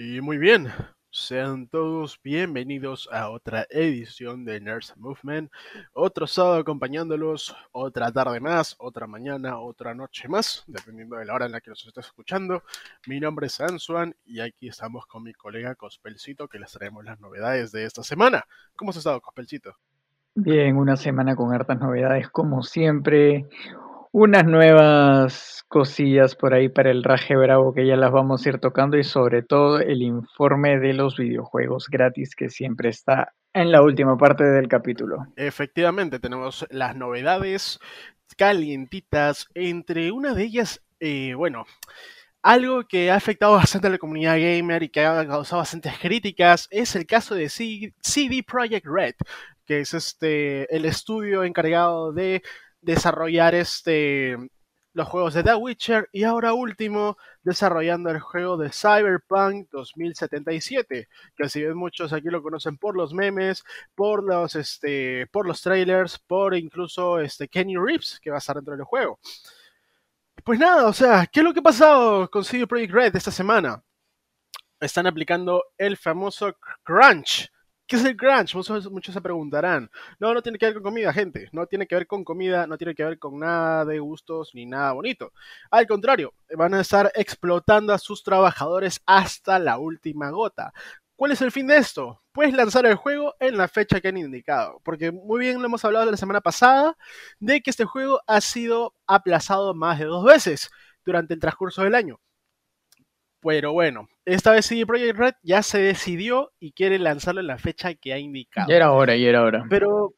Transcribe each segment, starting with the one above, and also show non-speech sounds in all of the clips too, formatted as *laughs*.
Y muy bien, sean todos bienvenidos a otra edición de Nurse Movement. Otro sábado acompañándolos, otra tarde más, otra mañana, otra noche más, dependiendo de la hora en la que nos estés escuchando. Mi nombre es Ansuan y aquí estamos con mi colega Cospelcito que les traemos las novedades de esta semana. ¿Cómo has estado, Cospelcito? Bien, una semana con hartas novedades como siempre unas nuevas cosillas por ahí para el Raje Bravo que ya las vamos a ir tocando y sobre todo el informe de los videojuegos gratis que siempre está en la última parte del capítulo. Efectivamente, tenemos las novedades calientitas, entre una de ellas, eh, bueno, algo que ha afectado bastante a la comunidad gamer y que ha causado bastantes críticas es el caso de CD Projekt Red, que es este el estudio encargado de desarrollar este los juegos de The Witcher y ahora último desarrollando el juego de Cyberpunk 2077, que si bien muchos aquí lo conocen por los memes, por los este por los trailers, por incluso este Kenny Reeves que va a estar dentro del juego. Pues nada, o sea, ¿qué es lo que ha pasado con CD Projekt Red esta semana? Están aplicando el famoso crunch ¿Qué es el crunch? Muchos, se preguntarán. No, no tiene que ver con comida, gente. No tiene que ver con comida, no tiene que ver con nada de gustos ni nada bonito. Al contrario, van a estar explotando a sus trabajadores hasta la última gota. ¿Cuál es el fin de esto? Pues lanzar el juego en la fecha que han indicado. Porque muy bien lo hemos hablado la semana pasada de que este juego ha sido aplazado más de dos veces durante el transcurso del año. Pero bueno, esta vez CD Projekt Red ya se decidió y quiere lanzarlo en la fecha que ha indicado. Ya era hora, ya era hora. Pero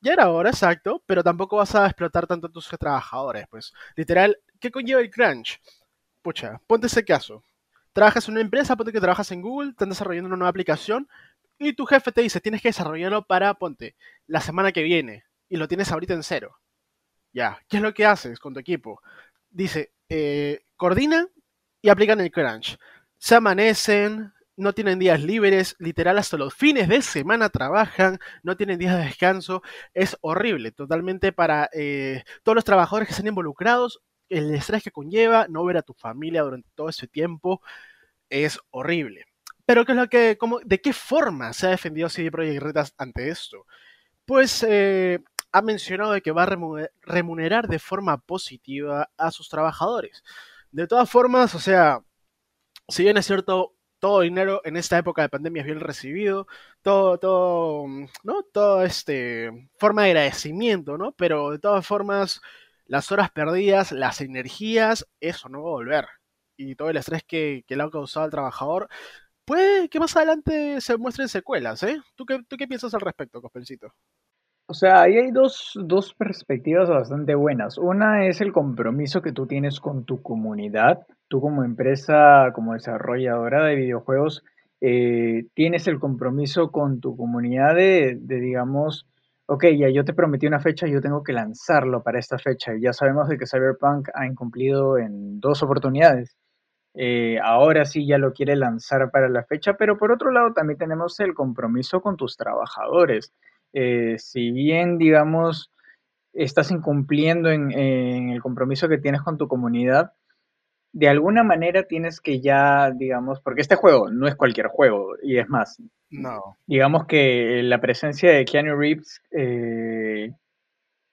ya era hora, exacto, pero tampoco vas a explotar tanto a tus trabajadores, pues. Literal, ¿qué conlleva el crunch? Pucha, ponte ese caso. Trabajas en una empresa, ponte que trabajas en Google, están desarrollando una nueva aplicación y tu jefe te dice, tienes que desarrollarlo para, ponte, la semana que viene y lo tienes ahorita en cero. Ya, ¿qué es lo que haces con tu equipo? Dice, eh, coordina y aplican el crunch. Se amanecen, no tienen días libres, literal hasta los fines de semana trabajan, no tienen días de descanso, es horrible, totalmente para eh, todos los trabajadores que están involucrados, el estrés que conlleva, no ver a tu familia durante todo ese tiempo, es horrible. Pero ¿qué es lo que, cómo, ¿de qué forma se ha defendido CD Projekt Red ante esto? Pues eh, ha mencionado que va a remunerar de forma positiva a sus trabajadores. De todas formas, o sea, si bien es cierto, todo dinero en esta época de pandemia es bien recibido, todo, todo, ¿no? Todo este, forma de agradecimiento, ¿no? Pero de todas formas, las horas perdidas, las energías, eso no va a volver. Y todo el estrés que, le ha causado al trabajador, puede que más adelante se muestren secuelas, ¿eh? ¿Tú qué, tú qué piensas al respecto, Cospelcito? O sea, ahí hay dos, dos perspectivas bastante buenas. Una es el compromiso que tú tienes con tu comunidad. Tú como empresa, como desarrolladora de videojuegos, eh, tienes el compromiso con tu comunidad de, digamos, ok, ya yo te prometí una fecha, yo tengo que lanzarlo para esta fecha. Ya sabemos de que Cyberpunk ha incumplido en dos oportunidades. Eh, ahora sí ya lo quiere lanzar para la fecha, pero por otro lado también tenemos el compromiso con tus trabajadores. Eh, si bien, digamos, estás incumpliendo en, el compromiso que tienes con tu comunidad, de alguna manera tienes que ya, digamos, porque este juego no es cualquier juego, y es más, no. digamos que la presencia de Keanu Reeves, eh,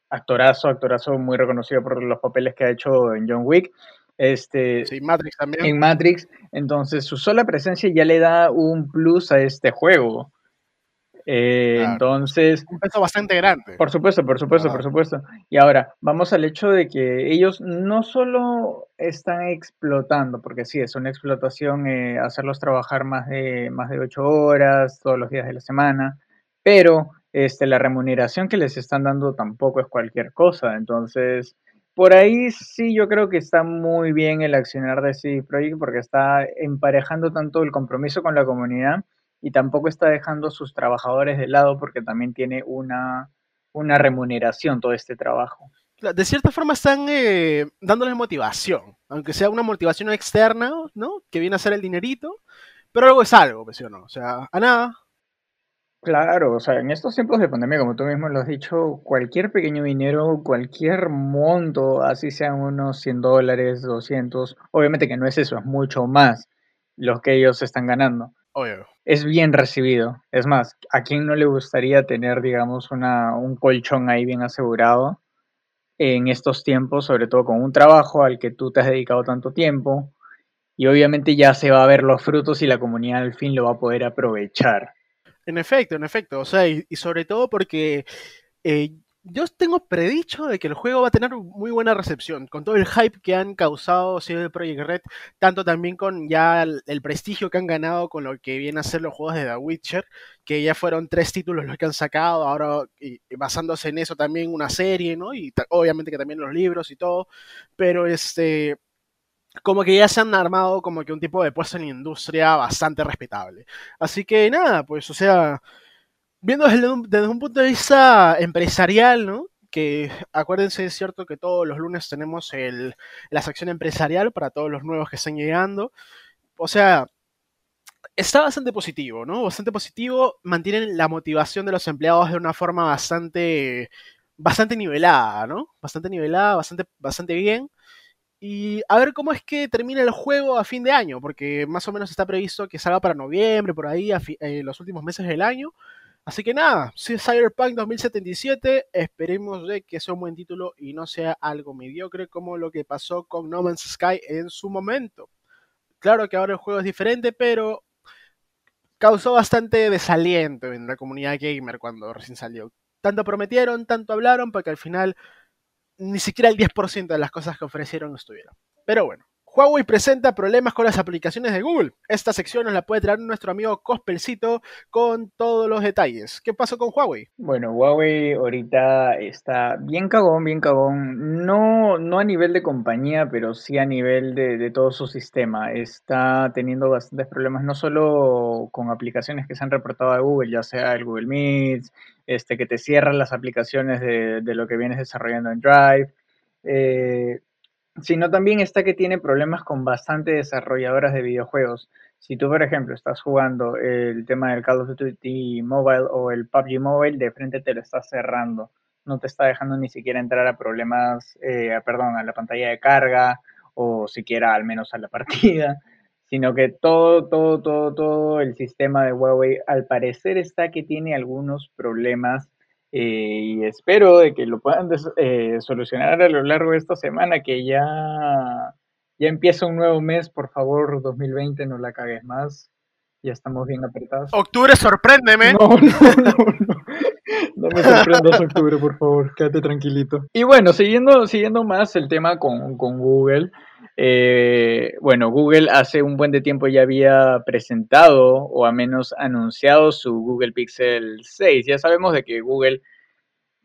actorazo, actorazo muy reconocido por los papeles que ha hecho en John Wick, este, sí, Matrix también. En Matrix, entonces su sola presencia ya le da un plus a este juego. Eh, entonces. Un peso bastante grande. Por supuesto, por supuesto, por supuesto. Y ahora, vamos al hecho de que ellos no solo están explotando, porque sí, es una explotación eh, hacerlos trabajar más de, más de ocho horas todos los días de la semana, pero este, la remuneración que les están dando tampoco es cualquier cosa. Entonces, por ahí sí yo creo que está muy bien el accionar de CD Projekt porque está emparejando tanto el compromiso con la comunidad y tampoco está dejando a sus trabajadores de lado porque también tiene una, una remuneración todo este trabajo. De cierta forma están eh, dándoles motivación, aunque sea una motivación externa, ¿no? Que viene a ser el dinerito, pero algo es algo, pues, no? O sea, a nada. Claro, o sea, en estos tiempos de pandemia, como tú mismo lo has dicho, cualquier pequeño dinero, cualquier monto, así sean unos 100 dólares, 200, obviamente que no es eso, es mucho más los que ellos están ganando. Obvio. Es bien recibido. Es más, ¿a quién no le gustaría tener, digamos, una, un colchón ahí bien asegurado en estos tiempos, sobre todo con un trabajo al que tú te has dedicado tanto tiempo? Y obviamente ya se va a ver los frutos y la comunidad al fin lo va a poder aprovechar. En efecto, en efecto. O sea, y, sobre todo porque eh, yo tengo predicho de que el juego va a tener muy buena recepción, con todo el hype que han causado CD Projekt Red, tanto también con ya el, prestigio que han ganado con lo que viene a ser los juegos de The Witcher, que ya fueron tres títulos los que han sacado, ahora basándose en eso también una serie, ¿no? Y obviamente que también los libros y todo, pero este como que ya se han armado como que un tipo de puesto en la industria bastante respetable. Así que nada, pues o sea, viendo desde un, punto de vista empresarial, ¿no? Que acuérdense, es cierto que todos los lunes tenemos el, la sección empresarial para todos los nuevos que están llegando. O sea, está bastante positivo, ¿no? Bastante positivo. Mantienen la motivación de los empleados de una forma bastante, bastante nivelada, ¿no? Bastante nivelada, bastante, bastante bien. Y a ver cómo es que termina el juego a fin de año, porque más o menos está previsto que salga para noviembre, por ahí, en eh, los últimos meses del año. Así que nada, Cyberpunk 2077, esperemos de que sea un buen título y no sea algo mediocre como lo que pasó con No Man's Sky en su momento. Claro que ahora el juego es diferente, pero causó bastante desaliento en la comunidad gamer cuando recién salió. Tanto prometieron, tanto hablaron, para que al final ni siquiera el 10% de las cosas que ofrecieron estuvieron. Pero bueno, Huawei presenta problemas con las aplicaciones de Google. Esta sección nos la puede traer nuestro amigo Cospelcito con todos los detalles. ¿Qué pasó con Huawei? Bueno, Huawei ahorita está bien cagón, bien cagón. No, no a nivel de compañía, pero sí a nivel de, todo su sistema. Está teniendo bastantes problemas, no solo con aplicaciones que se han reportado a Google, ya sea el Google Meet, este, que te cierran las aplicaciones de, lo que vienes desarrollando en Drive. Eh, sino también está que tiene problemas con bastante desarrolladoras de videojuegos. Si tú, por ejemplo, estás jugando el tema del Call of Duty Mobile o el PUBG Mobile, de frente te lo está cerrando. No te está dejando ni siquiera entrar a problemas, eh, perdón, a la pantalla de carga o siquiera al menos a la *laughs* partida, sino que todo, todo, todo, todo el sistema de Huawei al parecer está que tiene algunos problemas eh, y espero de que lo puedan eh, solucionar a lo largo de esta semana, que ya, ya empieza un nuevo mes, por favor, 2020, no la cagues más. Ya estamos bien apretados. Octubre, sorpréndeme. No, no, no, no. No me sorprendas octubre, por favor, quédate tranquilito. Y bueno, siguiendo, siguiendo más el tema con, con Google, eh, bueno, Google hace un buen de tiempo ya había presentado o a menos anunciado su Google Pixel 6. Ya sabemos de que Google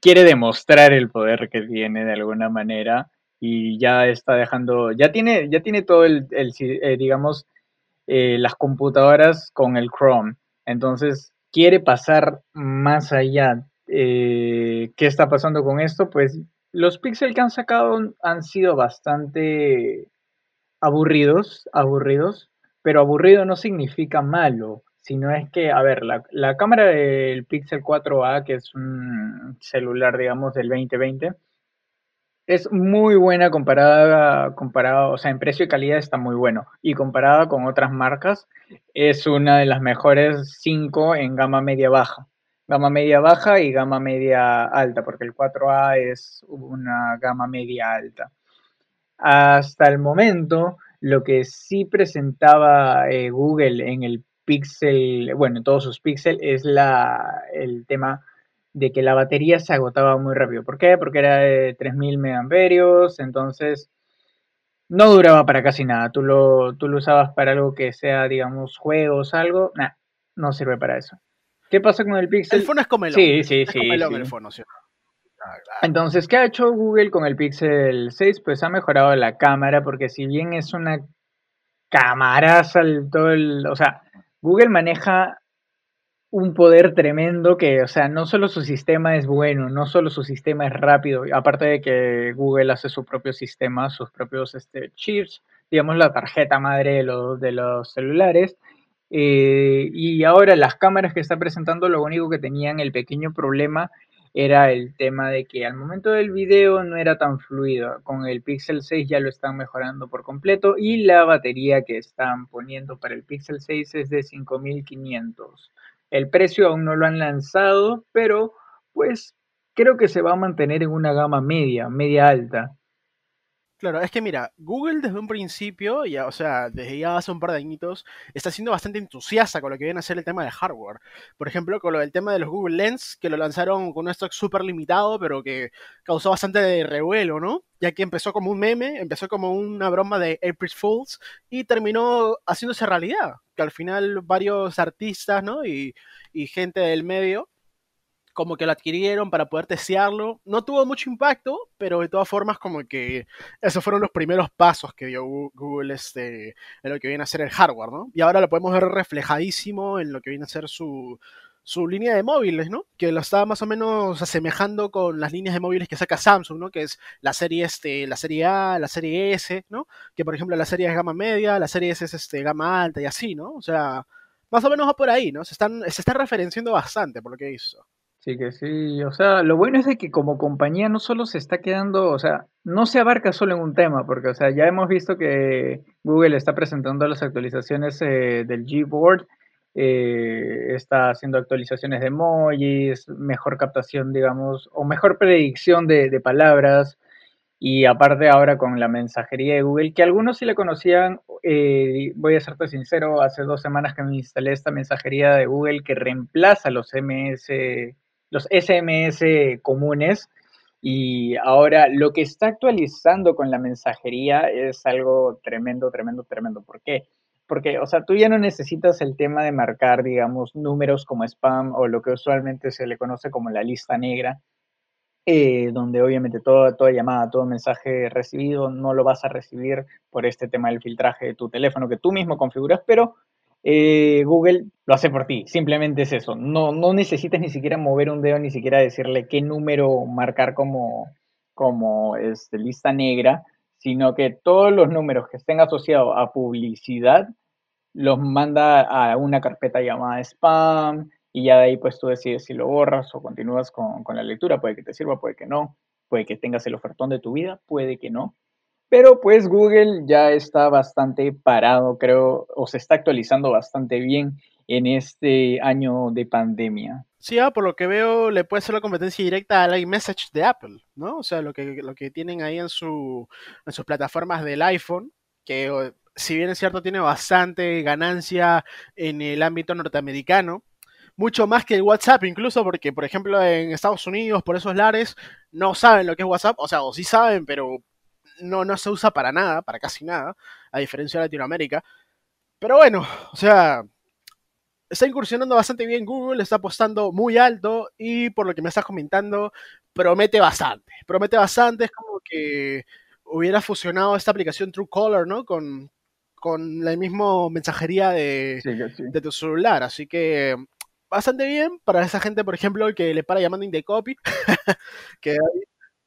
quiere demostrar el poder que tiene de alguna manera y ya está dejando, ya tiene, ya tiene todo el, eh, digamos, eh, las computadoras con el Chrome. Entonces quiere pasar más allá. ¿Qué está pasando con esto? Pues los Pixel que han sacado han sido bastante aburridos, aburridos, pero aburrido no significa malo, sino es que, a ver, la, cámara del Pixel 4a, que es un celular, digamos, del 2020, es muy buena comparada, comparada, o sea, en precio y calidad está muy bueno. Y comparada con otras marcas, es una de las mejores 5 en gama media baja. Gama media baja y gama media alta, porque el 4A es una gama media alta. Hasta el momento, lo que sí presentaba eh, Google en el Pixel, bueno, en todos sus Pixel, es la, el tema de que la batería se agotaba muy rápido. ¿Por qué? Porque era de 3000 mAh, entonces no duraba para casi nada. Tú lo, tú lo usabas para algo que sea, digamos, juegos, algo. Nah, no sirve para eso. ¿Qué pasa con el Pixel? El phone es como el Sí, sí, sí. el phone, ¿sí? Entonces, ¿qué ha hecho Google con el Pixel 6? Pues ha mejorado la cámara, porque si bien es una camaraza, todo el, o sea, Google maneja un poder tremendo que, o sea, no solo su sistema es bueno, no solo su sistema es rápido, aparte de que Google hace su propio sistema, sus propios este, chips, digamos la tarjeta madre de los, de los celulares, eh, y ahora las cámaras que está presentando, lo único que tenían el pequeño problema era el tema de que al momento del video no era tan fluido. Con el Pixel 6 ya lo están mejorando por completo y la batería que están poniendo para el Pixel 6 es de 5500. El precio aún no lo han lanzado, pero pues creo que se va a mantener en una gama media, media alta. Claro, es que mira, Google desde un principio, ya, o sea, desde ya hace un par de añitos, está siendo bastante entusiasta con lo que viene a ser el tema del hardware. Por ejemplo, con lo del tema de los Google Lens, que lo lanzaron con un stock súper limitado, pero que causó bastante revuelo, ¿no? Ya que empezó como un meme, empezó como una broma de April Fools y terminó haciéndose realidad. Que al final varios artistas, ¿no? Y gente del medio como que lo adquirieron para poder testearlo. No tuvo mucho impacto, pero de todas formas como que esos fueron los primeros pasos que dio Google este, en lo que viene a ser el hardware, ¿no? Y ahora lo podemos ver reflejadísimo en lo que viene a ser su, su línea de móviles, ¿no? Que lo está más o menos asemejando con las líneas de móviles que saca Samsung, ¿no? Que es la serie este, la serie A, la serie S, ¿no? Que por ejemplo la serie es gama media, la serie S es este gama alta y así, ¿no? O sea, más o menos va por ahí, ¿no? Se están se está referenciando bastante por lo que hizo. Sí, que sí. O sea, lo bueno es de que como compañía no solo se está quedando, o sea, no se abarca solo en un tema, porque, o sea, ya hemos visto que Google está presentando las actualizaciones eh, del Gboard, eh, está haciendo actualizaciones de emojis, mejor captación, digamos, o mejor predicción de, de palabras. Y aparte ahora con la mensajería de Google, que algunos sí la conocían, eh, voy a serte sincero, hace dos semanas que me instalé esta mensajería de Google que reemplaza los MS los SMS comunes. Y ahora lo que está actualizando con la mensajería es algo tremendo, tremendo, tremendo. ¿Por qué? Porque, o sea, tú ya no necesitas el tema de marcar, digamos, números como spam o lo que usualmente se le conoce como la lista negra, eh, donde obviamente toda, toda llamada, todo mensaje recibido no lo vas a recibir por este tema del filtraje de tu teléfono que tú mismo configuras, pero eh, Google lo hace por ti. Simplemente es eso. No, no necesitas ni siquiera mover un dedo, ni siquiera decirle qué número marcar como, como este, lista negra, sino que todos los números que estén asociados a publicidad los manda a una carpeta llamada spam y ya de ahí pues tú decides si lo borras o continúas con, con la lectura. Puede que te sirva, puede que no. Puede que tengas el ofertón de tu vida, puede que no. Pero pues Google ya está bastante parado, creo, o se está actualizando bastante bien en este año de pandemia. Sí, ah, por lo que veo, le puede ser la competencia directa al iMessage de Apple, ¿no? O sea, lo que, lo que tienen ahí en, su, en sus plataformas del iPhone, que si bien es cierto, tiene bastante ganancia en el ámbito norteamericano, mucho más que el WhatsApp, incluso porque, por ejemplo, en Estados Unidos, por esos lares, no saben lo que es WhatsApp, o sea, o sí saben, pero no, no se usa para nada, para casi nada, a diferencia de Latinoamérica. Pero bueno, o sea, está incursionando bastante bien Google, está apostando muy alto y por lo que me estás comentando, promete bastante. Promete bastante, es como que hubiera fusionado esta aplicación Truecaller, ¿no? Con, con la misma mensajería de, de tu celular. Así que bastante bien para esa gente, por ejemplo, que le para llamando in the copy, *laughs* que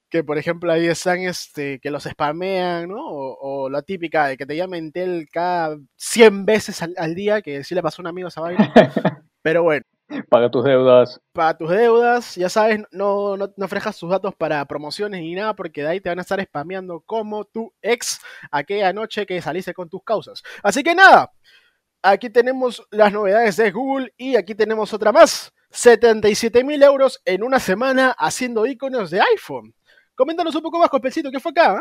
que por ejemplo ahí están este, que los spamean, ¿no? O, la típica de que te llamen Tel cada 100 veces al, día, que sí le pasó a un amigo esa vaina. *laughs* Pero bueno. Paga tus deudas. Paga tus deudas, ya sabes, no, no, no frejas tus datos para promociones ni nada, porque de ahí te van a estar spameando como tu ex aquella noche que saliste con tus causas. Así que nada, aquí tenemos las novedades de Google y aquí tenemos otra más. 77 mil euros en una semana haciendo iconos de iPhone. Coméntanos un poco más, Copecito, ¿qué fue acá?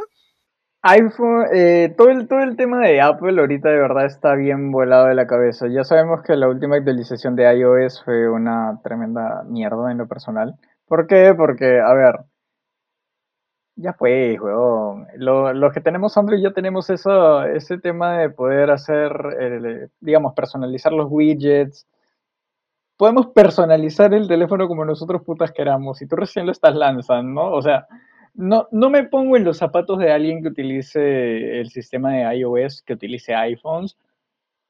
iPhone, eh, todo, el, todo el tema de Apple ahorita de verdad está bien volado de la cabeza. Ya sabemos que la última actualización de iOS fue una tremenda mierda en lo personal. ¿Por qué? Porque, a ver, ya fue, weón. Los que tenemos Android ya tenemos eso, ese tema de poder hacer, eh, digamos, personalizar los widgets. Podemos personalizar el teléfono como nosotros putas queramos. Y tú recién lo estás lanzando, ¿no? O sea, no, no me pongo en los zapatos de alguien que utilice el sistema de iOS, que utilice iPhones,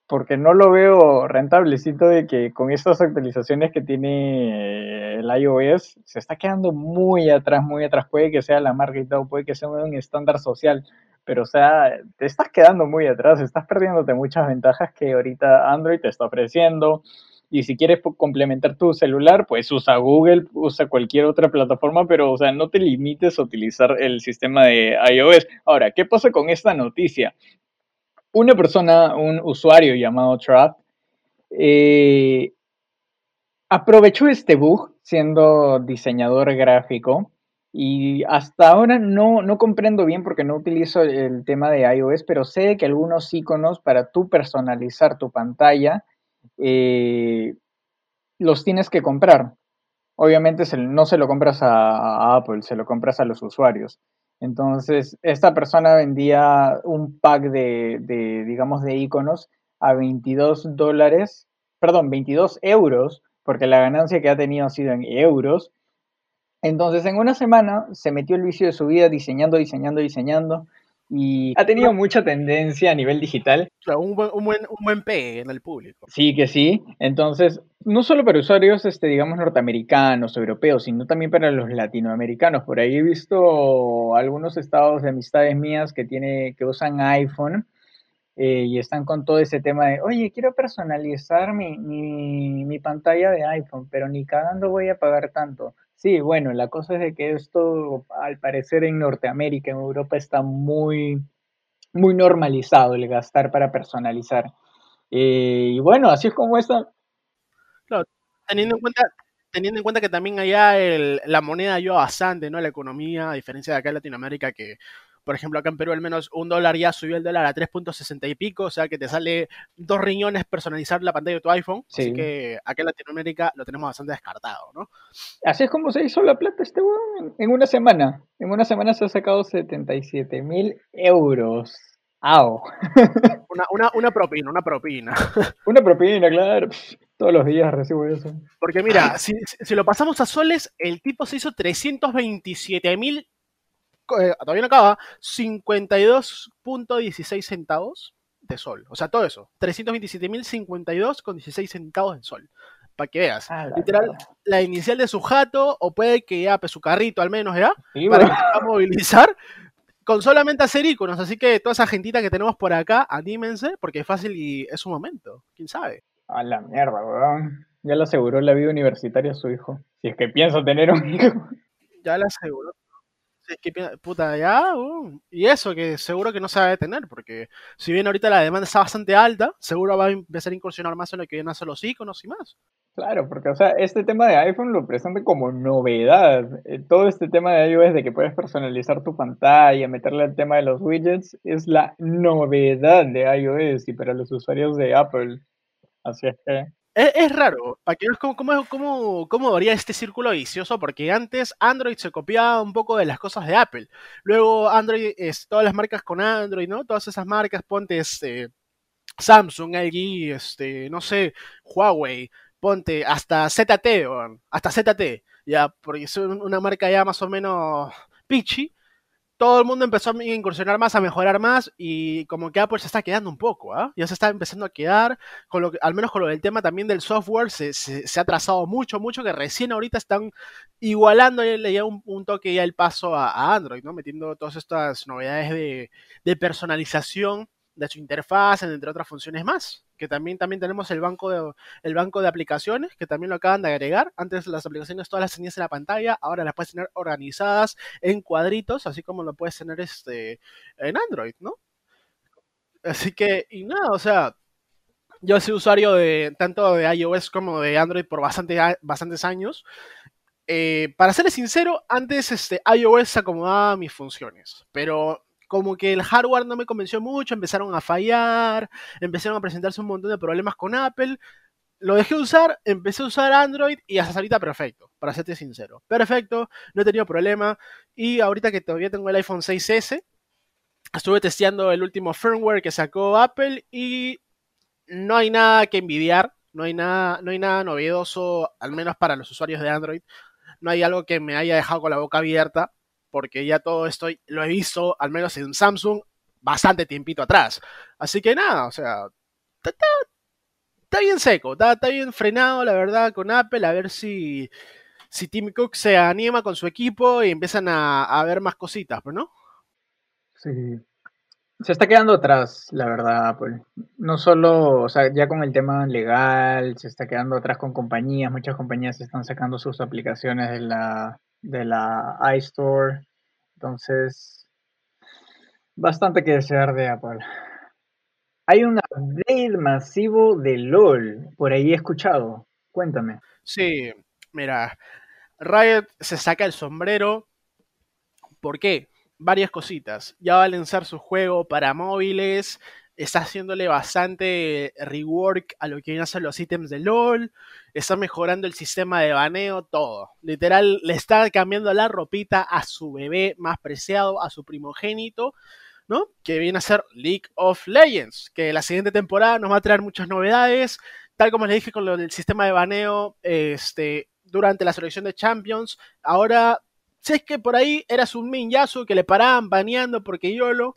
porque no lo veo rentablecito de que con estas actualizaciones que tiene el iOS se está quedando muy atrás, muy atrás. Puede que sea la marca y todo, puede que sea un estándar social, pero o sea, te estás quedando muy atrás, estás perdiéndote muchas ventajas que ahorita Android te está ofreciendo. Y si quieres complementar tu celular, pues usa Google, usa cualquier otra plataforma, pero o sea, no te limites a utilizar el sistema de iOS. Ahora, ¿qué pasa con esta noticia? Una persona, un usuario llamado Trap, eh, aprovechó este bug siendo diseñador gráfico y hasta ahora no, no comprendo bien porque no utilizo el tema de iOS, pero sé que algunos iconos para tú personalizar tu pantalla eh, los tienes que comprar. Obviamente no se lo compras a, Apple, se lo compras a los usuarios. Entonces, esta persona vendía un pack de, de digamos, de iconos a 22 dólares, perdón, 22 euros, porque la ganancia que ha tenido ha sido en euros entonces, en una semana se metió el vicio de su vida diseñando, diseñando, diseñando. Y ha tenido mucha tendencia a nivel digital. un, buen, un, buen, un buen en el público. Sí, que sí. Entonces, no solo para usuarios, este, digamos, norteamericanos, europeos, sino también para los latinoamericanos. Por ahí he visto algunos estados de amistades mías que, tiene, que usan iPhone eh, y están con todo ese tema de, oye, quiero personalizar mi, mi, mi pantalla de iPhone, pero ni cagando voy a pagar tanto. Sí, bueno, la cosa es de que esto, al parecer en Norteamérica, en Europa, está muy, muy normalizado el gastar para personalizar. Eh, y bueno, así es como está. Teniendo en cuenta, teniendo en cuenta que también allá la moneda ayuda bastante, ¿no? La economía, a diferencia de acá en Latinoamérica, que por ejemplo, acá en Perú al menos un dólar ya subió el dólar a 3.60 y pico, o sea que te sale dos riñones personalizar la pantalla de tu iPhone. Así que acá en Latinoamérica lo tenemos bastante descartado, ¿no? Así es como se hizo la plata este en una semana. En una semana se ha sacado 77 mil euros. ¡Au! *laughs* Una, propina, una propina. *laughs* Una propina, claro. Todos los días recibo eso. Porque mira, si, si, lo pasamos a soles, el tipo se hizo 327 mil eh, todavía no acaba, 52.16 centavos de sol. O sea, todo eso. 327.052 con 16 centavos de sol. Para que veas. Ah, Literal, la inicial de su jato, o puede que ya, pues, su carrito al menos, ¿ya? para que pueda movilizar con solamente hacer iconos. Así que toda esa gentita que tenemos por acá, anímense, porque es fácil y es un momento. ¿Quién sabe? A la mierda, weón. Ya le aseguró la vida universitaria a su hijo. Si es que piensa tener un hijo. Ya le aseguró que, puta, ya, uh, y eso que seguro que no se va a detener, porque si bien ahorita la demanda está bastante alta, seguro va a empezar a incursionar más en lo que vienen a ser los iconos y más. Claro, porque, o sea, este tema de iPhone lo presenta como novedad. Eh, todo este tema de iOS de que puedes personalizar tu pantalla, meterle el tema de los widgets, es la novedad de iOS y para los usuarios de Apple. Así es que es, raro, para que veas cómo, cómo, cómo, varía este círculo vicioso, porque antes Android se copiaba un poco de las cosas de Apple. Luego Android, es, todas las marcas con Android, ¿no? Todas esas marcas, ponte este, Samsung, LG, este, no sé, Huawei, ponte hasta ZT, hasta ZT, ya, porque es una marca ya más o menos pitchy todo el mundo empezó a incursionar más, a mejorar más y como que Apple se está quedando un poco, ¿ah? Ya se está empezando a quedar, con lo al menos con lo del tema también del software, se, ha trazado mucho, mucho, que recién ahorita están igualando ya un, un toque ya el paso a, Android, ¿no? Metiendo todas estas novedades de, de personalización de su interfaz, entre otras funciones más. Que también, también tenemos el banco, de, el banco de aplicaciones, que también lo acaban de agregar. Antes las aplicaciones todas las tenías en la pantalla, ahora las puedes tener organizadas en cuadritos, así como lo puedes tener este, en Android, ¿no? Así que, y nada, o sea, yo soy usuario de tanto de iOS como de Android por bastante, bastantes años. Eh, para serles sincero, antes este, iOS acomodaba mis funciones, pero como que el hardware no me convenció mucho, empezaron a fallar, empezaron a presentarse un montón de problemas con Apple. Lo dejé usar, empecé a usar Android y hasta ahorita perfecto, para serte sincero. Perfecto, no he tenido problema. Y ahorita que todavía tengo el iPhone 6S, estuve testeando el último firmware que sacó Apple y no hay nada que envidiar, no hay nada, no hay nada novedoso, al menos para los usuarios de Android. No hay algo que me haya dejado con la boca abierta porque ya todo esto lo he visto, al menos en Samsung, bastante tiempito atrás. Así que nada, o sea, está, bien seco, está, bien frenado, la verdad, con Apple, a ver si, si Tim Cook se anima con su equipo y empiezan a, ver más cositas, ¿no? Sí. Se está quedando atrás, la verdad, Apple. No solo, o sea, ya con el tema legal, se está quedando atrás con compañías. Muchas compañías están sacando sus aplicaciones de la, de la iStore. Entonces, bastante que desear de Apple. Hay un update masivo de LOL, por ahí he escuchado. Cuéntame. Sí, mira, Riot se saca el sombrero. ¿Por qué? Varias cositas. Ya va a lanzar su juego para móviles. Está haciéndole bastante rework a lo que vienen a ser los ítems de LOL. Está mejorando el sistema de baneo, todo. Literal, le está cambiando la ropita a su bebé más preciado, a su primogénito. ¿no? Que viene a ser League of Legends, que la siguiente temporada nos va a traer muchas novedades, tal como les dije con lo del sistema de baneo este, durante la selección de Champions. Ahora, si es que por ahí eras un Minyasu que le paraban baneando porque YOLO,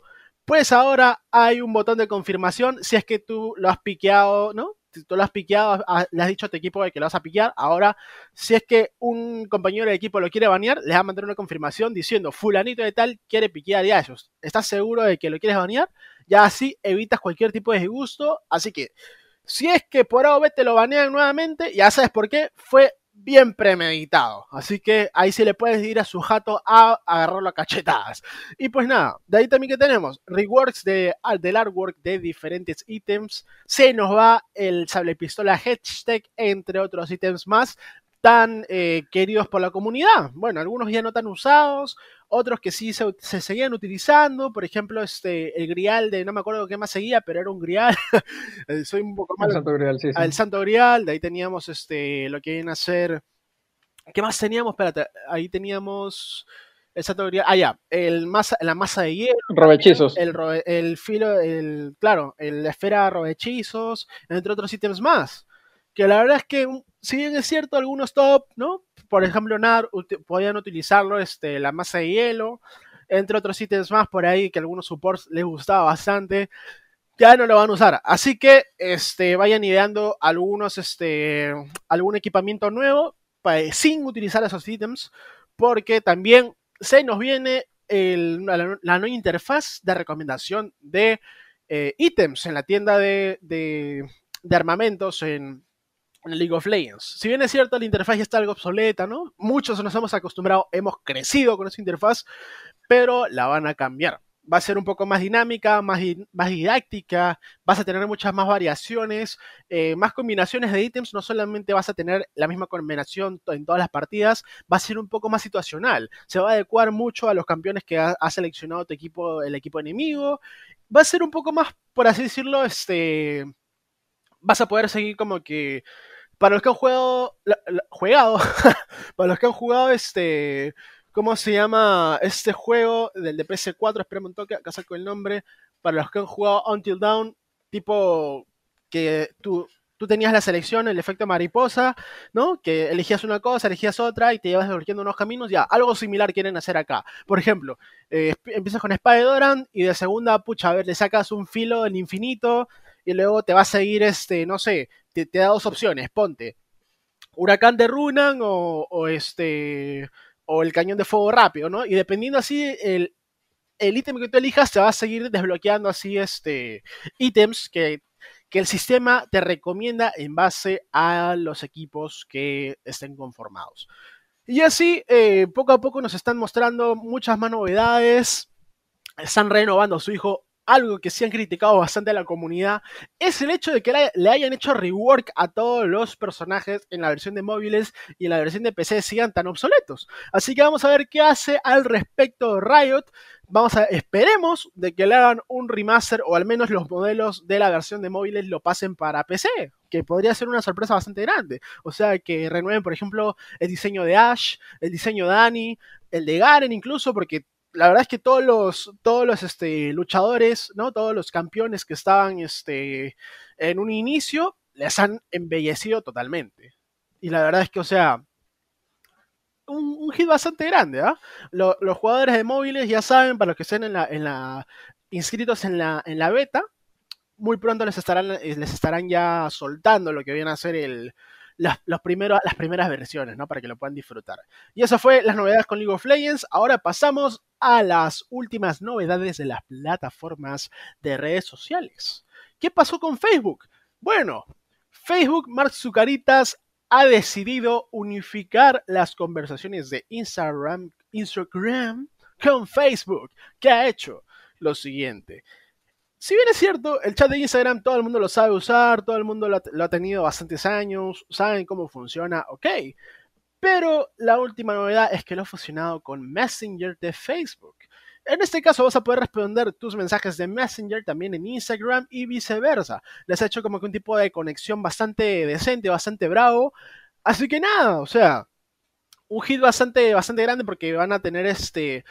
pues ahora hay un botón de confirmación si es que tú lo has piqueado, ¿no? tú lo has piqueado, le has dicho a tu equipo que lo vas a piquear, ahora si es que un compañero de equipo lo quiere banear, le va a mandar una confirmación diciendo fulanito de tal quiere piquear a ellos. ¿Estás seguro de que lo quieres banear? Ya así evitas cualquier tipo de disgusto, así que si es que por A o B te lo banean nuevamente, ya sabes por qué, fue bien premeditado. Así que ahí sí le puedes ir a su jato a agarrarlo a cachetadas. Y pues nada, de ahí también que tenemos reworks de, del artwork de diferentes ítems. Se nos va el sable pistola hashtag, entre otros ítems más tan eh, queridos por la comunidad. Bueno, algunos ya no tan usados, otros que sí se, seguían utilizando, por ejemplo, este, el grial de, no me acuerdo qué más seguía, pero era un grial, *laughs* eh, soy un poco malo. El santo grial, sí, sí. El santo grial, de ahí teníamos este, lo que viene a ser, ¿qué más teníamos? Espérate, ahí teníamos... El santo grial, ah, ya, el masa, la masa de hielo. Robechizos. El, el filo, el, claro, el, la esfera robechizos, entre otros ítems más. Que la verdad es que si bien es cierto, algunos top, ¿no? Por ejemplo, NAR podían utilizarlo, este, la masa de hielo, entre otros ítems más por ahí que algunos supports les gustaba bastante. Ya no lo van a usar. Así que este, vayan ideando algunos, este, algún equipamiento nuevo sin utilizar esos ítems. Porque también se nos viene la, nueva interfaz de recomendación de eh, ítems en la tienda de, de armamentos en, en League of Legends. Si bien es cierto, la interfaz ya está algo obsoleta, ¿no? Muchos nos hemos acostumbrado, hemos crecido con esa interfaz, pero la van a cambiar. Va a ser un poco más dinámica, más, más didáctica, vas a tener muchas más variaciones, eh, más combinaciones de ítems, no solamente vas a tener la misma combinación en todas las partidas, va a ser un poco más situacional, se va a adecuar mucho a los campeones que ha, ha seleccionado tu equipo, el equipo enemigo, va a ser un poco más, por así decirlo, este, vas a poder seguir como que para los que han jugado, jugado, *laughs* para los que han jugado este, ¿cómo se llama este juego del de PS4? Espera un toque, acá saco el nombre. Para los que han jugado Until Dawn, tipo que tú, tú tenías la selección, el efecto mariposa, ¿no? Que elegías una cosa, elegías otra y te ibas desbloqueando unos caminos. Ya, algo similar quieren hacer acá. Por ejemplo, eh, empiezas con Spider y de segunda, pucha, a ver, le sacas un filo del infinito y luego te va a seguir, este, no sé, te, da dos opciones, ponte huracán de Runan o, este o el cañón de fuego rápido, ¿no? Y dependiendo así el el ítem que tú elijas te va a seguir desbloqueando así este ítems que, que el sistema te recomienda en base a los equipos que estén conformados. Y así, eh, poco a poco nos están mostrando muchas más novedades. Están renovando su hijo algo que sí han criticado bastante a la comunidad es el hecho de que le hayan hecho rework a todos los personajes en la versión de móviles y en la versión de PC sigan tan obsoletos. Así que vamos a ver qué hace al respecto Riot. Vamos a esperemos de que le hagan un remaster o al menos los modelos de la versión de móviles lo pasen para PC, que podría ser una sorpresa bastante grande. O sea, que renueven, por ejemplo, el diseño de Ash, el diseño de Annie, el de Garen incluso, porque la verdad es que todos los, todos los este, luchadores, ¿no? Todos los campeones que estaban este, en un inicio, les han embellecido totalmente. Y la verdad es que, o sea, un, hit bastante grande, ¿ah? los jugadores de móviles ya saben, para los que estén en la, en la, inscritos en la, en la beta, muy pronto les estarán, les estarán ya soltando lo que viene a ser el, las, los las primeras versiones, ¿no? Para que lo puedan disfrutar. Y eso fue las novedades con League of Legends. Ahora pasamos a las últimas novedades de las plataformas de redes sociales. ¿Qué pasó con Facebook? Bueno, Facebook, Mark Zucaritas, ha decidido unificar las conversaciones de Instagram, Instagram con Facebook. ¿Qué ha hecho? Lo siguiente. Si bien es cierto, el chat de Instagram todo el mundo lo sabe usar, todo el mundo lo ha, tenido bastantes años, saben cómo funciona, ok. Pero la última novedad es que lo ha fusionado con Messenger de Facebook. En este caso vas a poder responder tus mensajes de Messenger también en Instagram y viceversa. Les ha hecho como que un tipo de conexión bastante decente, bastante bravo. Así que nada, o sea, un hit bastante, bastante grande porque van a tener este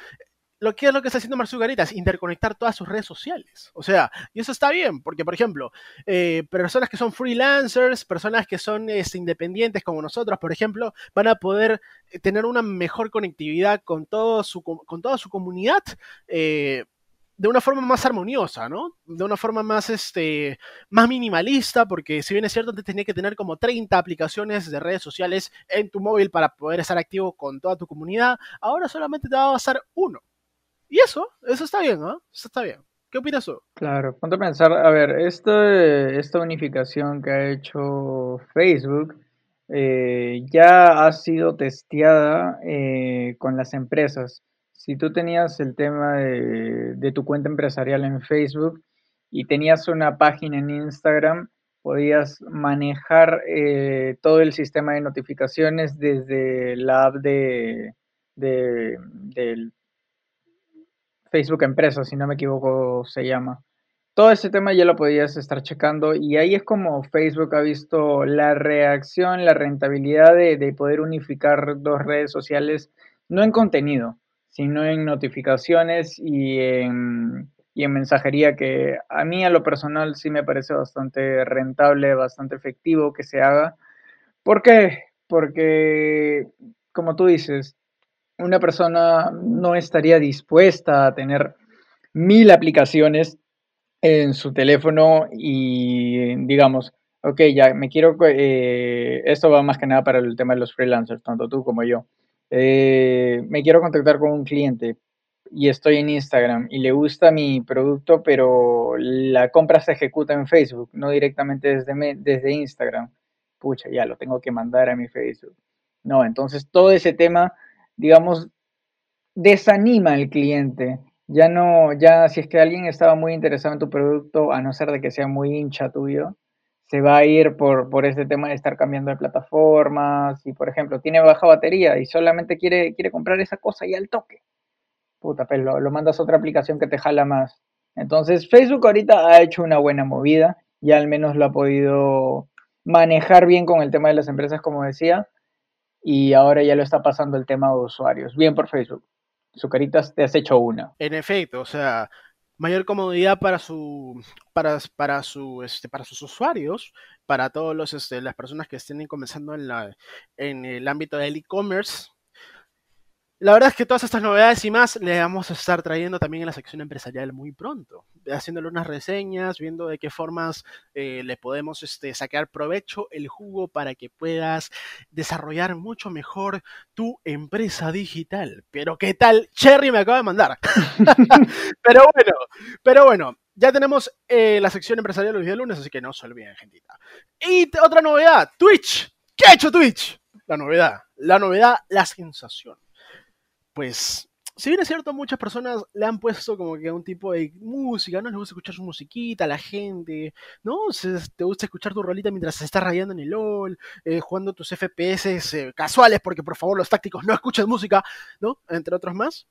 lo que es lo que está haciendo es interconectar todas sus redes sociales. O sea, y eso está bien, porque por ejemplo, eh, personas que son freelancers, personas que son este, independientes como nosotros, por ejemplo, van a poder eh, tener una mejor conectividad con, todo su, con toda su comunidad. Eh, de una forma más armoniosa, ¿no? De una forma más, este, más minimalista, porque si bien es cierto, te tenía que tener como 30 aplicaciones de redes sociales en tu móvil para poder estar activo con toda tu comunidad, ahora solamente te va a basar uno. Y eso, eso está bien, ¿no? Eso está bien. ¿Qué opinas tú? Claro, ponte a pensar, a ver, esta unificación que ha hecho Facebook eh, ya ha sido testeada eh, con las empresas. Si tú tenías el tema de, tu cuenta empresarial en Facebook y tenías una página en Instagram, podías manejar eh, todo el sistema de notificaciones desde la app de, de, del Facebook Empresa, si no me equivoco, se llama. Todo ese tema ya lo podías estar checando y ahí es como Facebook ha visto la reacción, la rentabilidad de, poder unificar dos redes sociales, no en contenido, sino en notificaciones y en, y en mensajería, que a mí a lo personal sí me parece bastante rentable, bastante efectivo que se haga. ¿Por qué? Porque, como tú dices, una persona no estaría dispuesta a tener mil aplicaciones en su teléfono y digamos, ok, ya me quiero, eh, esto va más que nada para el tema de los freelancers, tanto tú como yo. Eh, me quiero contactar con un cliente y estoy en Instagram y le gusta mi producto, pero la compra se ejecuta en Facebook, no directamente desde, desde Instagram. Pucha, ya lo tengo que mandar a mi Facebook. No, entonces todo ese tema digamos, desanima al cliente. Ya no, ya si es que alguien estaba muy interesado en tu producto, a no ser de que sea muy hincha tuyo, se va a ir por, por este tema de estar cambiando de plataformas. Y por ejemplo, tiene baja batería y solamente quiere, quiere comprar esa cosa y al toque. Puta, pues lo, lo mandas a otra aplicación que te jala más. Entonces, Facebook ahorita ha hecho una buena movida, y al menos lo ha podido manejar bien con el tema de las empresas, como decía, y ahora ya lo está pasando el tema de usuarios. Bien por Facebook. Sucaritas, te has hecho una. En efecto, o sea, mayor comodidad para su para, para su este para sus usuarios, para todos los este, las personas que estén comenzando en la en el ámbito del e-commerce la verdad es que todas estas novedades y más le vamos a estar trayendo también en la sección empresarial muy pronto, haciéndole unas reseñas, viendo de qué formas eh, le podemos este, sacar provecho, el jugo para que puedas desarrollar mucho mejor tu empresa digital. Pero qué tal, Cherry me acaba de mandar. *laughs* pero bueno, pero bueno, ya tenemos eh, la sección empresarial los días lunes, así que no se olviden, gentita. Y otra novedad, Twitch. ¿Qué ha hecho Twitch? La novedad, la novedad, la sensación pues, si bien es cierto, muchas personas le han puesto como que un tipo de música, ¿no? Les gusta escuchar su musiquita, la gente, ¿no? te gusta escuchar tu rolita mientras se está rayando en el LOL, eh, jugando tus FPS eh, casuales, porque por favor los tácticos no escuchen música, ¿no? Entre otros más.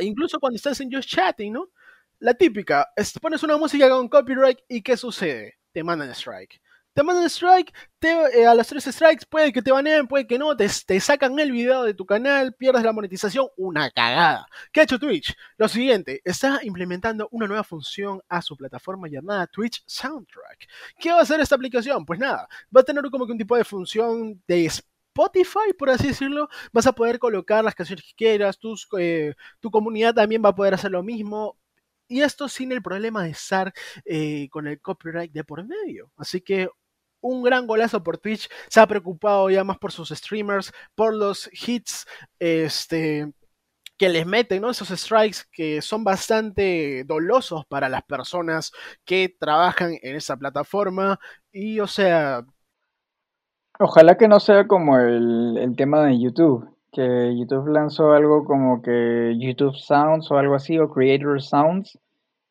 Incluso cuando estás en Just Chatting, ¿no? La típica, pones una música con copyright y ¿qué sucede? Te mandan strike te mandan strike, eh, a las tres strikes puede que te baneen, puede que no, te, sacan el video de tu canal, pierdes la monetización, una cagada. ¿Qué ha hecho Twitch? Lo siguiente, está implementando una nueva función a su plataforma llamada Twitch Soundtrack. ¿Qué va a hacer esta aplicación? Pues nada, va a tener como que un tipo de función de Spotify, por así decirlo, vas a poder colocar las canciones que quieras, eh, tu comunidad también va a poder hacer lo mismo, y esto sin el problema de estar eh, con el copyright de por medio. Así que un gran golazo por Twitch, se ha preocupado ya más por sus streamers, por los hits, este, que les meten, ¿no? Esos strikes que son bastante dolosos para las personas que trabajan en esa plataforma. Y, o sea... Ojalá que no sea como el, el tema de YouTube, que YouTube lanzó algo como que YouTube Sounds o algo así, o Creator Sounds,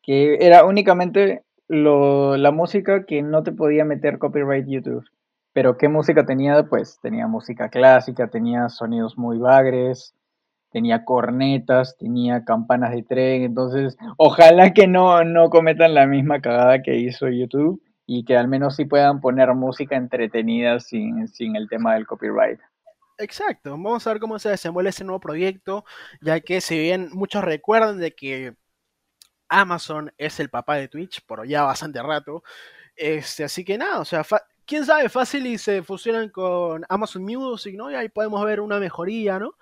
que era únicamente lo, la música que no te podía meter copyright YouTube. Pero qué música tenía, pues tenía música clásica, tenía sonidos muy bagres, tenía cornetas, tenía campanas de tren, entonces ojalá que no, no cometan la misma cagada que hizo YouTube y que al menos sí puedan poner música entretenida sin, sin el tema del copyright. Exacto, vamos a ver cómo se desenvuelve ese nuevo proyecto, ya que si bien muchos recuerdan de que Amazon es el papá de Twitch por ya bastante rato. Este, así que nada, o sea, quién sabe, fácil y se fusionan con Amazon Music, ¿no? Y ahí podemos ver una mejoría, ¿no?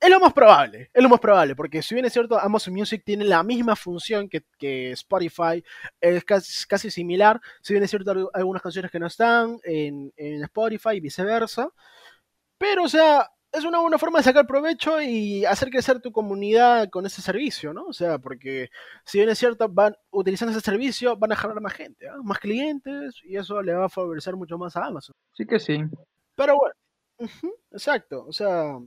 Es lo más probable, es lo más probable, porque si bien es cierto, Amazon Music tiene la misma función que, Spotify, es casi, similar, si bien es cierto, algunas canciones que no están en, en Spotify y viceversa, pero o sea, es una buena forma de sacar provecho y hacer crecer tu comunidad con ese servicio, ¿no? O sea, porque si bien es cierto, van utilizando ese servicio, van a jalar más gente, ¿ah? más clientes, y eso le va a favorecer mucho más a Amazon. Sí que sí. Pero bueno, exacto, o sea,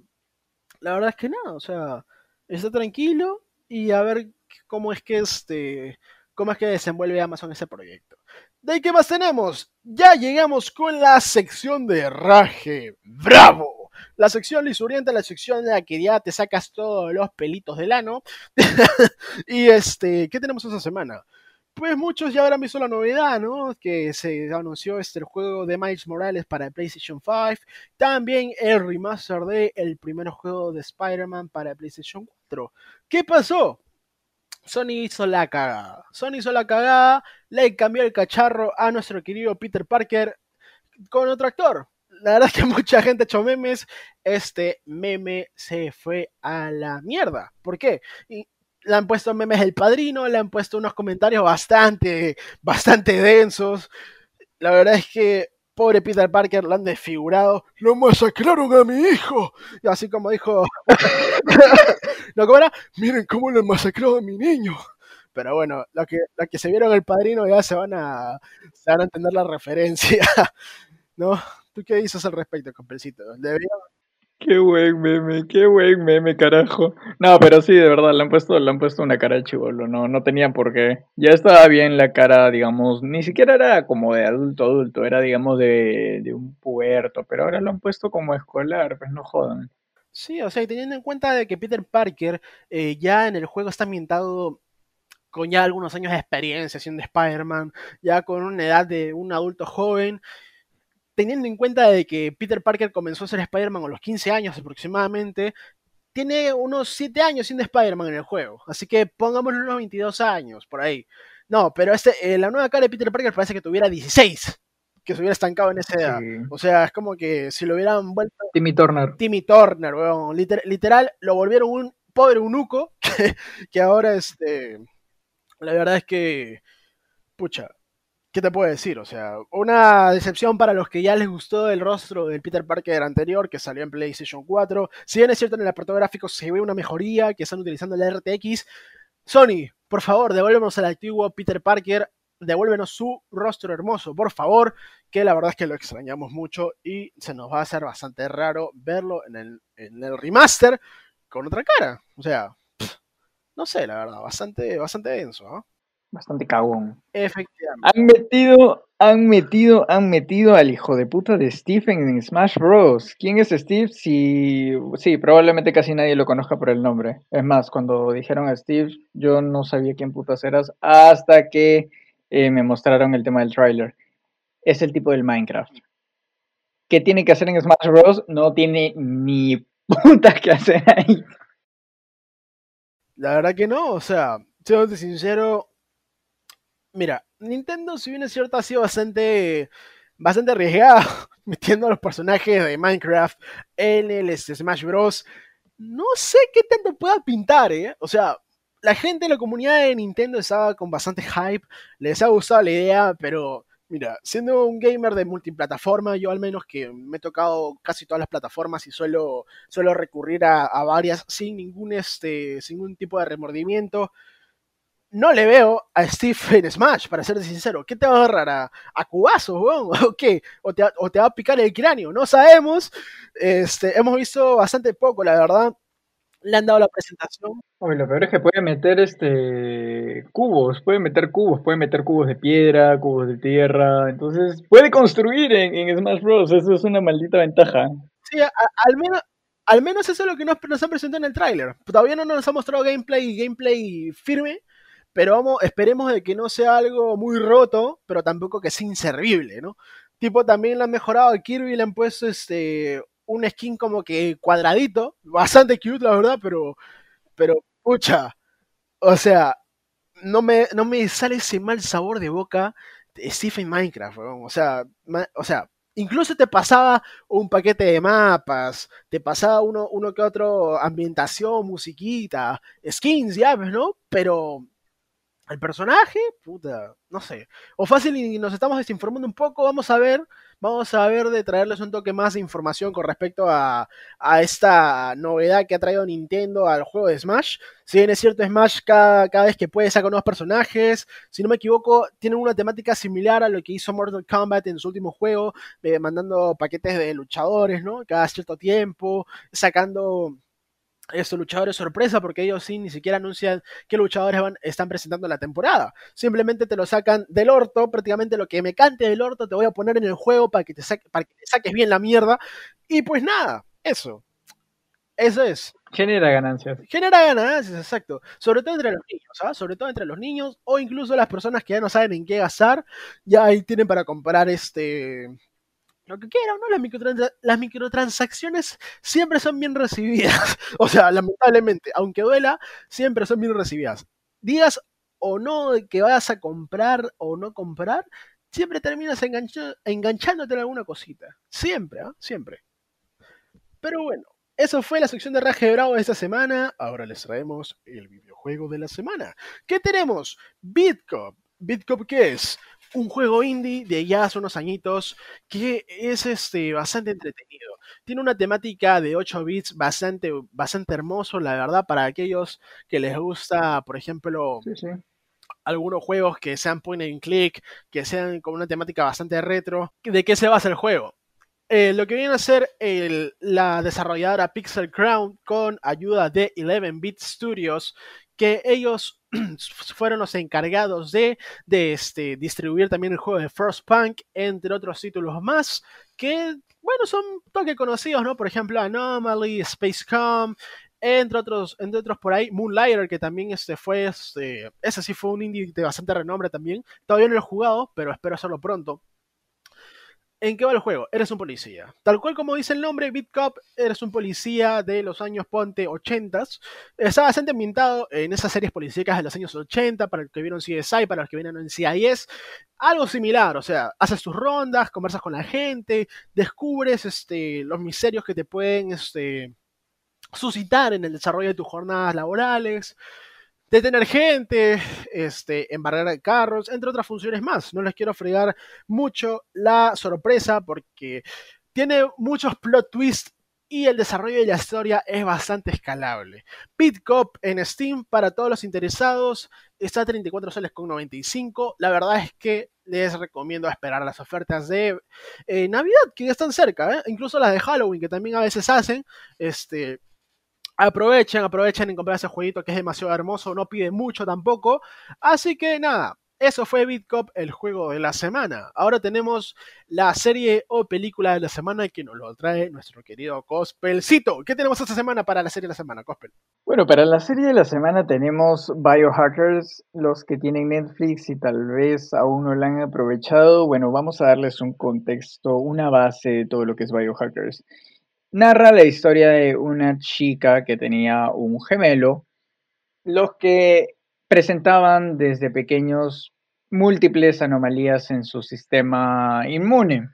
la verdad es que nada, o sea, está tranquilo y a ver cómo es que este, cómo es que desenvuelve Amazon ese proyecto. ¿De qué más tenemos? Ya llegamos con la sección de Raje. ¡Bravo! La sección lisurienta, la sección en la que ya te sacas todos los pelitos del ano. *laughs* y este, ¿qué tenemos esta semana? Pues muchos ya habrán visto la novedad, ¿no? Que se anunció este el juego de Miles Morales para PlayStation 5. También el remaster de el primer juego de Spider-Man para PlayStation 4. ¿Qué pasó? Sony hizo la cagada. Sony hizo la cagada, le cambió el cacharro a nuestro querido Peter Parker con otro actor la verdad es que *laughs* mucha gente ha hecho memes. Este meme se fue a la mierda. ¿Por qué? le han puesto memes del padrino, le han puesto unos comentarios bastante, bastante densos. La verdad es que pobre Peter Parker lo han desfigurado. Lo masacraron a mi hijo. Y así como dijo. *laughs* ¿No cómo? Miren cómo lo han masacrado a mi niño. Pero bueno, los que, que se vieron el padrino ya se van a, se van a entender la referencia. *laughs* ¿No? ¿Tú qué dices al respecto, Compelcito? ¿Debería... Qué buen meme, qué buen meme, carajo. No, pero sí, de verdad, le han puesto, le han puesto una cara de chivolo, no, no tenían por qué. Ya estaba bien la cara, digamos, ni siquiera era como de adulto adulto, era digamos de, de un puerto, pero ahora lo han puesto como escolar, pues no jodan. Sí, o sea, y teniendo en cuenta de que Peter Parker eh, ya en el juego está ambientado con ya algunos años de experiencia siendo Spider-Man, ya con una edad de un adulto joven, teniendo en cuenta de que Peter Parker comenzó a ser Spider-Man a los 15 años aproximadamente, tiene unos 7 años siendo Spider-Man en el juego. Así que pongámosle unos 22 años por ahí. No, pero este, eh, la nueva cara de Peter Parker parece que tuviera 16. Que se hubiera estancado en esa edad. O sea, es como que si lo hubieran vuelto. Timmy Turner. Timmy Turner, weón. literal, lo volvieron un pobre eunuco. *laughs* Que, que ahora, este. La verdad es que. Pucha, ¿qué te puedo decir? O sea, una decepción para los que ya les gustó el rostro del Peter Parker anterior que salió en PlayStation 4. Si bien es cierto en el apartado gráfico se ve una mejoría, que están utilizando el RTX. Sony, por favor, devuélvenos al antiguo Peter Parker, devuélvenos su rostro hermoso, por favor, que la verdad es que lo extrañamos mucho y se nos va a hacer bastante raro verlo en el, en el remaster con otra cara. O sea, no sé, la verdad, bastante, bastante denso, ¿no? Bastante cagón. Efectivamente. Han metido, han metido, han metido al hijo de puta de Stephen en Smash Bros. ¿Quién es Steve? Sí, sí, probablemente casi nadie lo conozca por el nombre. Es más, cuando dijeron a Steve, yo no sabía quién putas eras hasta que eh, me mostraron el tema del tráiler. Es el tipo del Minecraft. ¿Qué tiene que hacer en Smash Bros? No tiene ni puta que hacer ahí. La verdad que no, o sea, siendo sincero, Mira, Nintendo, si bien es cierto, ha sido bastante, bastante arriesgado *laughs* metiendo a los personajes de Minecraft en el este, Smash Bros. No sé qué tanto pueda pintar, ¿eh? O sea, la gente la comunidad de Nintendo estaba con bastante hype, les ha gustado la idea, pero Mira, siendo un gamer de multiplataforma, yo al menos que me he tocado casi todas las plataformas y suelo, suelo recurrir a, varias sin ningún, este, sin ningún tipo de remordimiento. No le veo a Steve en Smash, para ser sincero. ¿Qué te va a agarrar? ¿A, a cubazos, *laughs* ¿O qué? ¿O te, ¿O te, va a picar el cráneo? No sabemos. Este, hemos visto bastante poco, la verdad le han dado la presentación. Oye, lo peor es que puede meter este cubos, puede meter cubos, puede meter cubos de piedra, cubos de tierra, entonces puede construir en, Smash Bros. Eso es una maldita ventaja. Sí, al menos al menos eso es lo que nos, nos han presentado en el tráiler. Todavía no nos ha mostrado gameplay gameplay firme, pero vamos, esperemos de que no sea algo muy roto, pero tampoco que sea inservible, ¿no? Tipo, también le han mejorado a Kirby, le han puesto este un skin como que cuadradito, bastante cute, la verdad, pero, pero, pucha, o sea, no me, no me sale ese mal sabor de boca de Stephen Minecraft, o sea, o sea, incluso te pasaba un paquete de mapas, te pasaba uno, uno que otro ambientación, musiquita, skins, ya, ¿no? Pero el personaje, puta, no sé. O fácil y nos estamos desinformando un poco, vamos a ver vamos a ver de traerles un toque más de información con respecto a, esta novedad que ha traído Nintendo al juego de Smash. Si bien es cierto, Smash cada, vez que puede sacar nuevos personajes, si no me equivoco, tienen una temática similar a lo que hizo Mortal Kombat en su último juego, eh, mandando paquetes de luchadores, ¿no? Cada cierto tiempo, sacando estos luchadores sorpresa porque ellos sí ni siquiera anuncian qué luchadores van, están presentando la temporada. Simplemente te lo sacan del orto, prácticamente lo que me cante del orto te voy a poner en el juego para que te, para que te saques bien la mierda. Y pues nada, eso. Eso es. Genera ganancias. Genera ganancias, exacto. Sobre todo entre los niños, ¿ah? Sobre todo entre los niños o incluso las personas que ya no saben en qué gastar, ya ahí tienen para comprar este lo que quieran, ¿no? Las, microtransacciones siempre son bien recibidas. *laughs* o sea, lamentablemente, aunque duela, siempre son bien recibidas. Digas o no que vayas a comprar o no comprar, siempre terminas enganchándote en alguna cosita. Siempre, ¿ah? Siempre. Pero bueno, eso fue la sección de Raje Bravo de esta semana. Ahora les traemos el videojuego de la semana. ¿Qué tenemos? Bitcop. ¿Bitcop qué es? Un juego indie de ya hace unos añitos que es este, bastante entretenido. Tiene una temática de 8 bits bastante, bastante hermoso, la verdad, para aquellos que les gusta, por ejemplo, algunos juegos que sean point and click, que sean con una temática bastante retro. ¿De qué se basa el juego? Eh, lo que viene a ser la desarrolladora Pixel Crown con ayuda de 11-bit Studios, que ellos *clears throat* fueron los encargados de, este, distribuir también el juego de First Punk, entre otros títulos más, que, bueno, son toque conocidos, ¿no? Por ejemplo, Anomaly, Spacecom, entre otros, entre otros por ahí, Moonlighter, que también este fue, este, ese sí fue un indie de bastante renombre también. Todavía no lo he jugado, pero espero hacerlo pronto. ¿En qué va el juego? Eres un policía. Tal cual como dice el nombre, Beat Cop, eres un policía de los años ponte 80. Está bastante ambientado en esas series policíacas de los años 80, para los que vieron CSI, para los que vieron en CIS. Algo similar, o sea, haces tus rondas, conversas con la gente, descubres este, los misterios que te pueden este, suscitar en el desarrollo de tus jornadas laborales detener gente, este, embargar carros, entre otras funciones más. No les quiero fregar mucho la sorpresa porque tiene muchos plot twists y el desarrollo de la historia es bastante escalable. Pitcop en Steam para todos los interesados está a 34 soles con 95. La verdad es que les recomiendo esperar las ofertas de eh, Navidad que ya están cerca, ¿eh? incluso las de Halloween que también a veces hacen. Este, Aprovechen, aprovechen en comprar ese jueguito que es demasiado hermoso, no pide mucho tampoco. Así que nada, eso fue Bitcop, el juego de la semana. Ahora tenemos la serie o película de la semana que nos lo trae nuestro querido Cospelcito. ¿Qué tenemos esta semana para la serie de la semana, Cospel? Bueno, para la serie de la semana tenemos Biohackers, los que tienen Netflix y tal vez aún no la han aprovechado. Bueno, vamos a darles un contexto, una base de todo lo que es Biohackers narra la historia de una chica que tenía un gemelo, los que presentaban desde pequeños múltiples anomalías en su sistema inmune.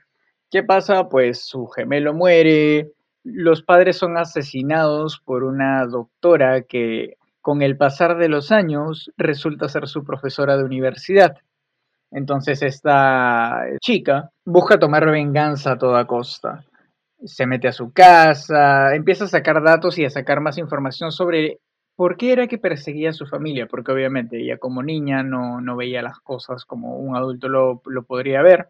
¿Qué pasa? Pues su gemelo muere, los padres son asesinados por una doctora que con el pasar de los años resulta ser su profesora de universidad. Entonces esta chica busca tomar venganza a toda costa. Se mete a su casa, empieza a sacar datos y a sacar más información sobre por qué era que perseguía a su familia, porque obviamente ella como niña no, no veía las cosas como un adulto lo, lo, podría ver.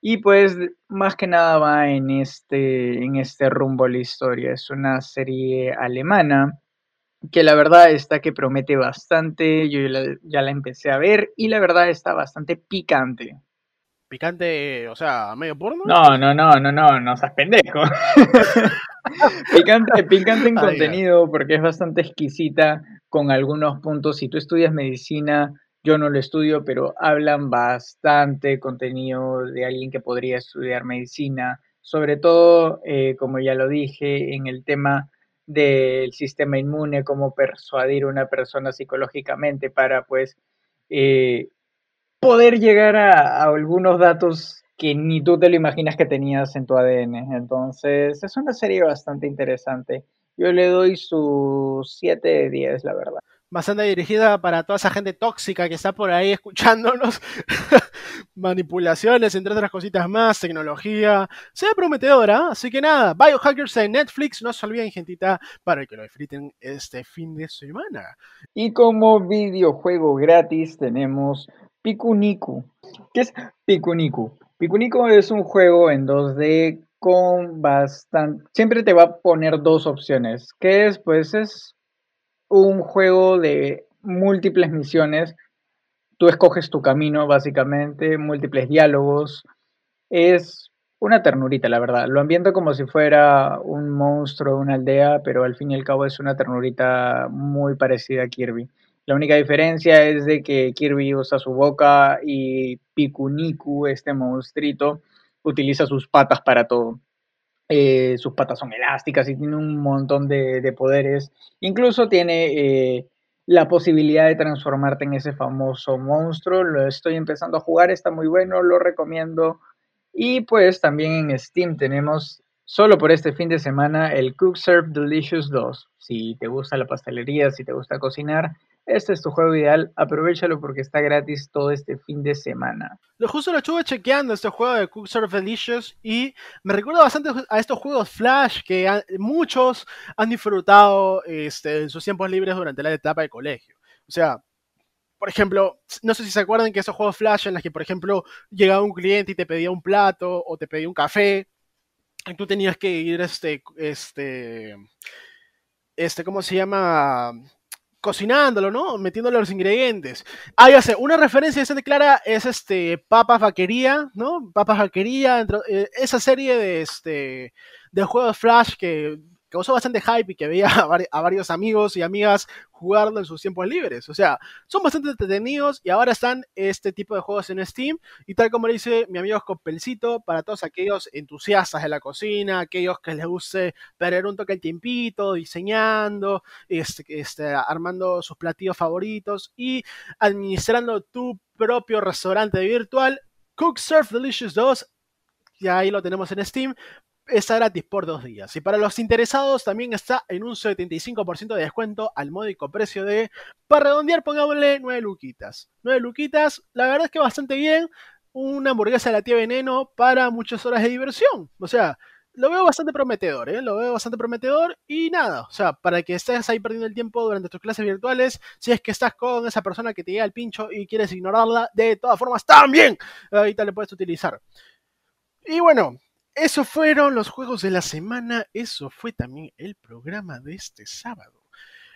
Y pues más que nada va en este, en este rumbo la historia. Es una serie alemana que la verdad está que promete bastante, yo ya la, empecé a ver y la verdad está bastante picante. ¿Picante, o sea, medio porno? No, no, no, no, no, no seas pendejo. *laughs* picante, picante en contenido porque es bastante exquisita con algunos puntos. Si tú estudias medicina, yo no lo estudio, pero hablan bastante contenido de alguien que podría estudiar medicina. Sobre todo, eh, como ya lo dije, en el tema del sistema inmune, cómo persuadir a una persona psicológicamente para pues eh, poder llegar a, algunos datos que ni tú te lo imaginas que tenías en tu ADN. Entonces, es una serie bastante interesante. Yo le doy su 7 de 10, la verdad bastante dirigida para toda esa gente tóxica que está por ahí escuchándonos. *laughs* Manipulaciones, entre otras cositas más, tecnología. Se ve prometedora, así que nada, Biohackers en Netflix, no se olviden, gentita, para que lo disfruten este fin de semana. Y como videojuego gratis tenemos Pikuniku. ¿Qué es Pikuniku? Pikuniku es un juego en 2D con bastante... Siempre te va a poner dos opciones. ¿Qué es? Pues es un juego de múltiples misiones. Tú escoges tu camino, básicamente, múltiples diálogos. Es una ternurita, la verdad. Lo ambiento como si fuera un monstruo, una aldea, pero al fin y al cabo es una ternurita muy parecida a Kirby. La única diferencia es de que Kirby usa su boca y Pikuniku, este monstruito, utiliza sus patas para todo. Eh, sus patas son elásticas y tiene un montón de, poderes. Incluso tiene eh, la posibilidad de transformarte en ese famoso monstruo. Lo estoy empezando a jugar, está muy bueno, lo recomiendo. Y pues también en Steam tenemos, solo por este fin de semana, el Cook Serve Delicious 2. Si te gusta la pastelería, si te gusta cocinar, este es tu juego ideal, aprovechalo porque está gratis todo este fin de semana. Lo justo lo estuve chequeando este juego de Cook Serve Delicious y me recuerda bastante a estos juegos Flash que muchos han disfrutado este, en sus tiempos libres durante la etapa de colegio. O sea, por ejemplo, no sé si se acuerdan que esos juegos Flash en los que, por ejemplo, llegaba un cliente y te pedía un plato o te pedía un café, tú tenías que ir, este, este, este, ¿cómo se llama? cocinándolo, ¿no? Metiéndole los ingredientes. Ah, ya sé, una referencia bastante clara es este Papas Vaquería, ¿no? Papas Vaquería, eh, esa serie de este de juegos Flash que causó bastante hype y que veía a, varios amigos y amigas jugarlo en sus tiempos libres. O sea, son bastante entretenidos y ahora están este tipo de juegos en Steam. Y tal como le dice mi amigo Scopelcito, para todos aquellos entusiastas de la cocina, aquellos que les guste perder un toque el tiempito, diseñando, este, este, armando sus platillos favoritos y administrando tu propio restaurante virtual. Cook Surf Delicious 2 ya ahí lo tenemos en Steam está gratis por dos días. Y para los interesados también está en un 75% de descuento al módico precio de, para redondear, pongámosle 9 luquitas. 9 luquitas, la verdad es que bastante bien. Una hamburguesa de la tía Veneno para muchas horas de diversión. O sea, lo veo bastante prometedor, ¿eh? Lo veo bastante prometedor y nada, o sea, para que estés ahí perdiendo el tiempo durante tus clases virtuales, si es que estás con esa persona que te llega al pincho y quieres ignorarla, de todas formas, también ahorita le puedes utilizar. Y bueno, eso fueron los juegos de la semana. Eso fue también el programa de este sábado.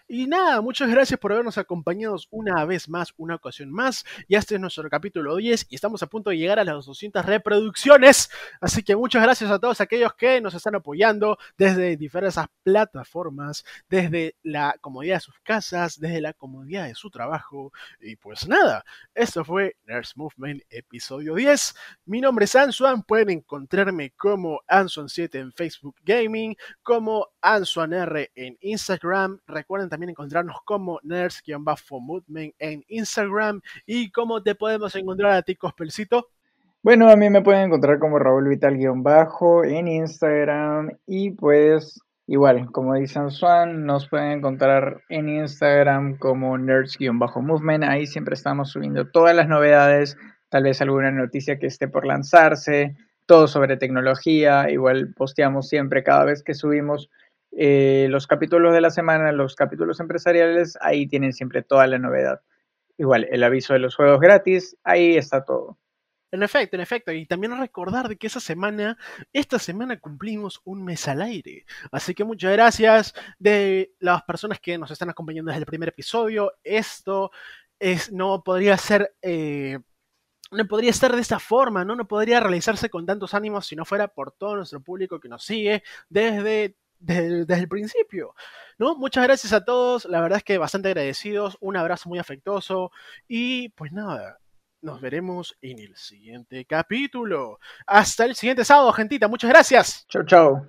Y nada, muchas gracias por habernos acompañado una vez más, una ocasión más. Ya este es nuestro capítulo 10 y estamos a punto de llegar a las 200 reproducciones. Así que muchas gracias a todos aquellos que nos están apoyando desde diversas plataformas, desde la comodidad de sus casas, desde la comodidad de su trabajo. Y pues nada, esto fue Nurse Movement episodio 10. Mi nombre es Ansuan, pueden encontrarme como Ansuan7 en Facebook Gaming, como AnsuanR en Instagram. Recuerden también encontrarnos como nerds-movement en Instagram. ¿Y cómo te podemos encontrar a ti, Cospelcito? Bueno, a mí me pueden encontrar como Raúl Vital-bajo en Instagram y pues igual, como dicen Swan, nos pueden encontrar en Instagram como nerds-movement. Ahí siempre estamos subiendo todas las novedades tal vez alguna noticia que esté por lanzarse, todo sobre tecnología, igual posteamos siempre cada vez que subimos eh, los capítulos de la semana, los capítulos empresariales, ahí tienen siempre toda la novedad. Igual, el aviso de los juegos gratis, ahí está todo. En efecto, en efecto. Y también recordar de que esa semana, esta semana cumplimos un mes al aire. Así que muchas gracias de las personas que nos están acompañando desde el primer episodio. Esto es, no podría ser... Eh, no podría ser de esta forma, ¿no? No podría realizarse con tantos ánimos si no fuera por todo nuestro público que nos sigue desde el principio. ¿no? Muchas gracias a todos, la verdad es que bastante agradecidos, un abrazo muy afectuoso y pues nada, nos veremos en el siguiente capítulo. Hasta el siguiente sábado, gentita, muchas gracias. Chau, chau.